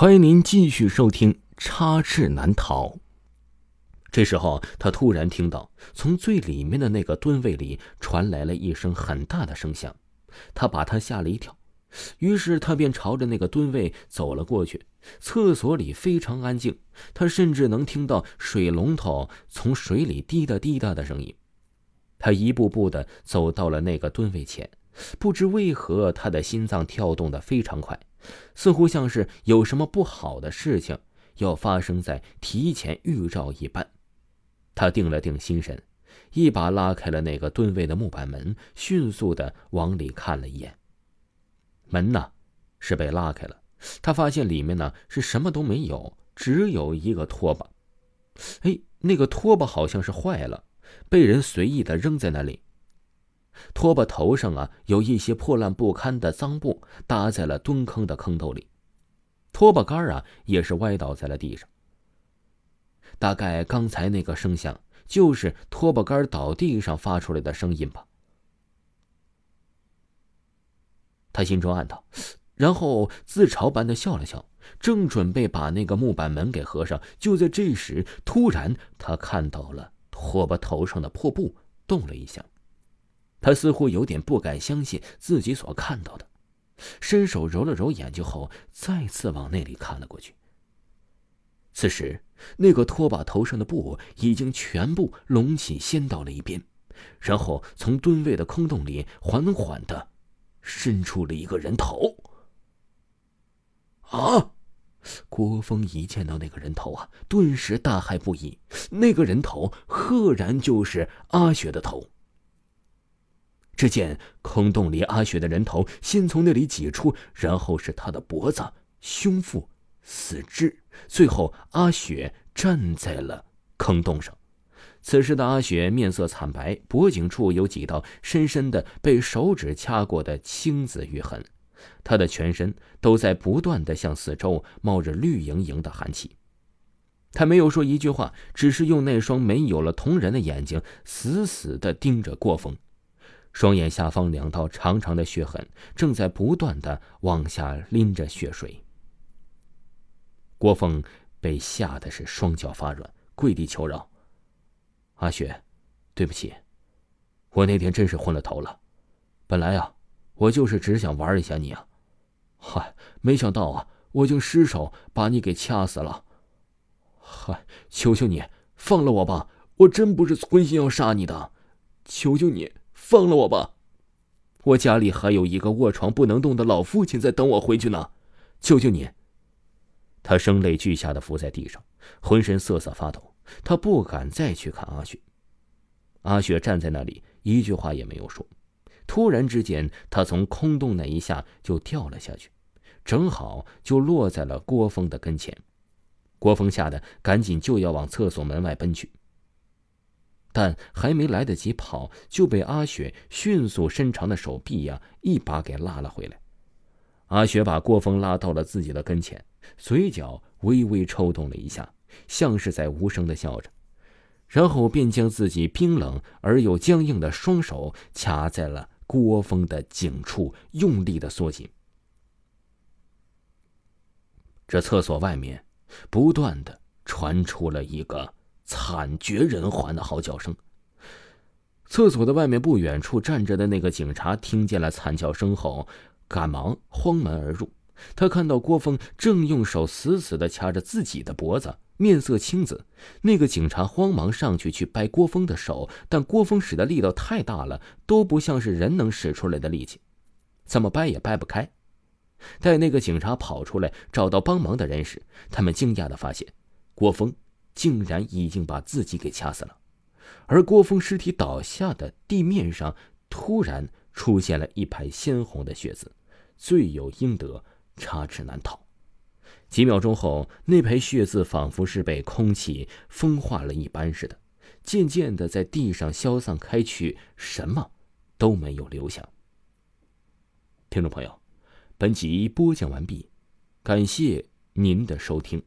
欢迎您继续收听《插翅难逃》。这时候，他突然听到从最里面的那个蹲位里传来了一声很大的声响，他把他吓了一跳。于是他便朝着那个蹲位走了过去。厕所里非常安静，他甚至能听到水龙头从水里滴答滴答的声音。他一步步的走到了那个蹲位前，不知为何他的心脏跳动的非常快，似乎像是有什么不好的事情要发生在提前预兆一般。他定了定心神，一把拉开了那个蹲位的木板门，迅速的往里看了一眼。门呢，是被拉开了。他发现里面呢是什么都没有，只有一个拖把。哎，那个拖把好像是坏了，被人随意的扔在那里。拖把头上啊有一些破烂不堪的脏布搭在了蹲坑的坑斗里，拖把杆啊也是歪倒在了地上。大概刚才那个声响就是拖把杆倒地上发出来的声音吧。他心中暗道。然后自嘲般的笑了笑，正准备把那个木板门给合上，就在这时，突然他看到了拖把头上的破布动了一下，他似乎有点不敢相信自己所看到的，伸手揉了揉眼睛后，再次往那里看了过去。此时，那个拖把头上的布已经全部隆起，掀到了一边，然后从蹲位的空洞里缓缓的伸出了一个人头。啊！郭峰一见到那个人头啊，顿时大骇不已。那个人头赫然就是阿雪的头。只见坑洞里阿雪的人头先从那里挤出，然后是他的脖子、胸腹、四肢，最后阿雪站在了坑洞上。此时的阿雪面色惨白，脖颈处有几道深深的被手指掐过的青紫玉痕。他的全身都在不断的向四周冒着绿莹莹的寒气，他没有说一句话，只是用那双没有了瞳仁的眼睛死死的盯着郭峰，双眼下方两道长长的血痕正在不断的往下淋着血水。郭峰被吓得是双脚发软，跪地求饶：“阿雪，对不起，我那天真是昏了头了，本来啊。”我就是只想玩一下你啊，嗨，没想到啊，我竟失手把你给掐死了。嗨，求求你放了我吧，我真不是存心要杀你的，求求你放了我吧，我家里还有一个卧床不能动的老父亲在等我回去呢，求求你。他声泪俱下的伏在地上，浑身瑟瑟发抖，他不敢再去看阿雪。阿雪站在那里，一句话也没有说。突然之间，他从空洞那一下就掉了下去，正好就落在了郭峰的跟前。郭峰吓得赶紧就要往厕所门外奔去，但还没来得及跑，就被阿雪迅速伸长的手臂呀一把给拉了回来。阿雪把郭峰拉到了自己的跟前，嘴角微微抽动了一下，像是在无声的笑着。然后便将自己冰冷而又僵硬的双手卡在了。郭峰的颈处用力的缩紧。这厕所外面不断的传出了一个惨绝人寰的嚎叫声。厕所的外面不远处站着的那个警察听见了惨叫声后，赶忙慌门而入。他看到郭峰正用手死死的掐着自己的脖子。面色青紫，那个警察慌忙上去去掰郭峰的手，但郭峰使的力道太大了，都不像是人能使出来的力气，怎么掰也掰不开。待那个警察跑出来找到帮忙的人时，他们惊讶的发现，郭峰竟然已经把自己给掐死了，而郭峰尸体倒下的地面上突然出现了一排鲜红的血渍，罪有应得，插翅难逃。几秒钟后，那排血渍仿佛是被空气风化了一般似的，渐渐的在地上消散开去，什么都没有留下。听众朋友，本集播讲完毕，感谢您的收听。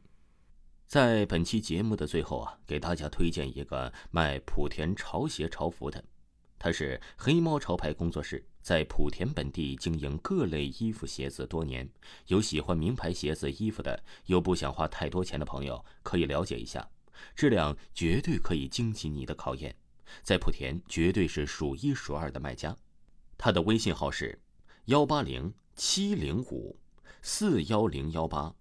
在本期节目的最后啊，给大家推荐一个卖莆田潮鞋潮服的，它是黑猫潮牌工作室。在莆田本地经营各类衣服鞋子多年，有喜欢名牌鞋子衣服的，又不想花太多钱的朋友，可以了解一下，质量绝对可以经起你的考验。在莆田绝对是数一数二的卖家。他的微信号是幺八零七零五四幺零幺八，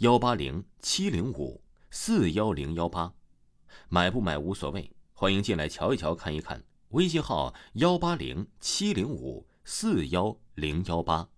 幺八零七零五四幺零幺八，买不买无所谓，欢迎进来瞧一瞧，看一看。微信号幺八零七零五四幺零幺八。